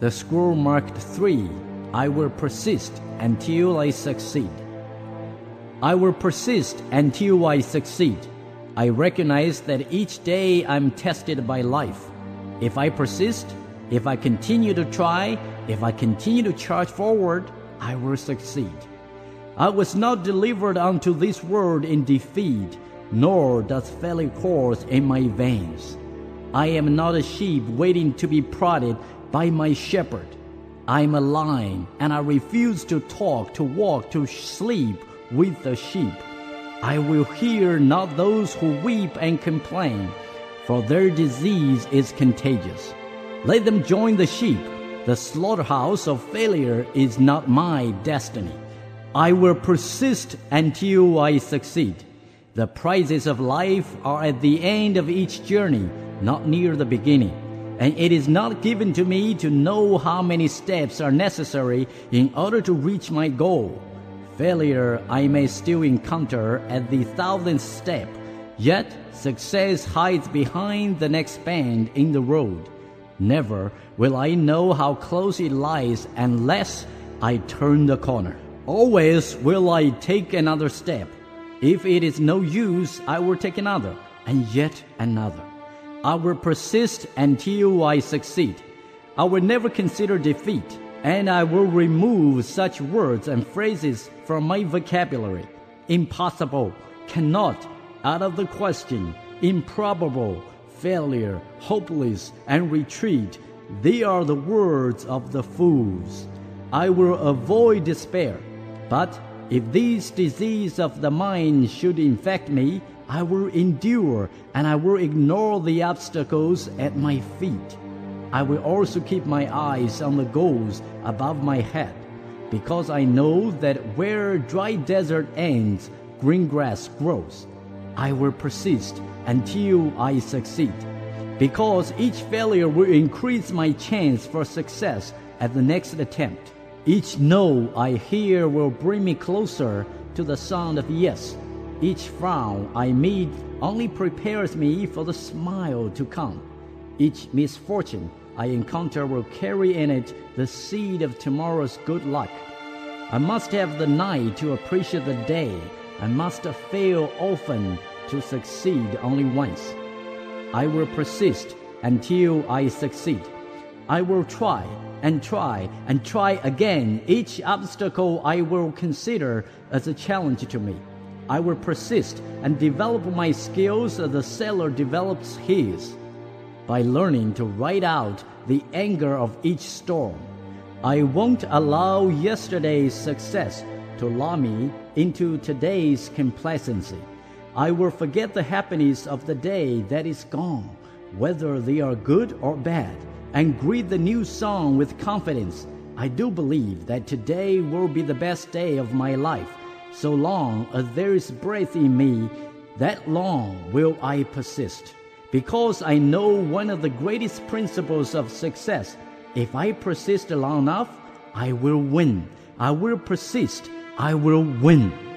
The scroll marked 3 I will persist until I succeed. I will persist until I succeed. I recognize that each day I'm tested by life. If I persist, if I continue to try, if I continue to charge forward, I will succeed. I was not delivered unto this world in defeat, nor does failure course in my veins. I am not a sheep waiting to be prodded by my shepherd. I am a lion, and I refuse to talk, to walk, to sleep with the sheep. I will hear not those who weep and complain, for their disease is contagious. Let them join the sheep. The slaughterhouse of failure is not my destiny. I will persist until I succeed. The prizes of life are at the end of each journey, not near the beginning and it is not given to me to know how many steps are necessary in order to reach my goal. Failure I may still encounter at the thousandth step, yet success hides behind the next bend in the road. Never will I know how close it lies unless I turn the corner. Always will I take another step. If it is no use, I will take another, and yet another. I will persist until I succeed. I will never consider defeat, and I will remove such words and phrases from my vocabulary. Impossible, cannot, out of the question, improbable, failure, hopeless, and retreat. They are the words of the fools. I will avoid despair. But if this disease of the mind should infect me, I will endure and I will ignore the obstacles at my feet. I will also keep my eyes on the goals above my head, because I know that where dry desert ends, green grass grows. I will persist until I succeed, because each failure will increase my chance for success at the next attempt. Each no I hear will bring me closer to the sound of yes. Each frown I meet only prepares me for the smile to come. Each misfortune I encounter will carry in it the seed of tomorrow's good luck. I must have the night to appreciate the day. I must fail often to succeed only once. I will persist until I succeed. I will try and try and try again. Each obstacle I will consider as a challenge to me. I will persist and develop my skills as the sailor develops his. By learning to ride out the anger of each storm, I won't allow yesterday's success to lull me into today's complacency. I will forget the happiness of the day that is gone, whether they are good or bad, and greet the new song with confidence. I do believe that today will be the best day of my life so long as there is breath in me, that long will I persist. Because I know one of the greatest principles of success. If I persist long enough, I will win. I will persist. I will win.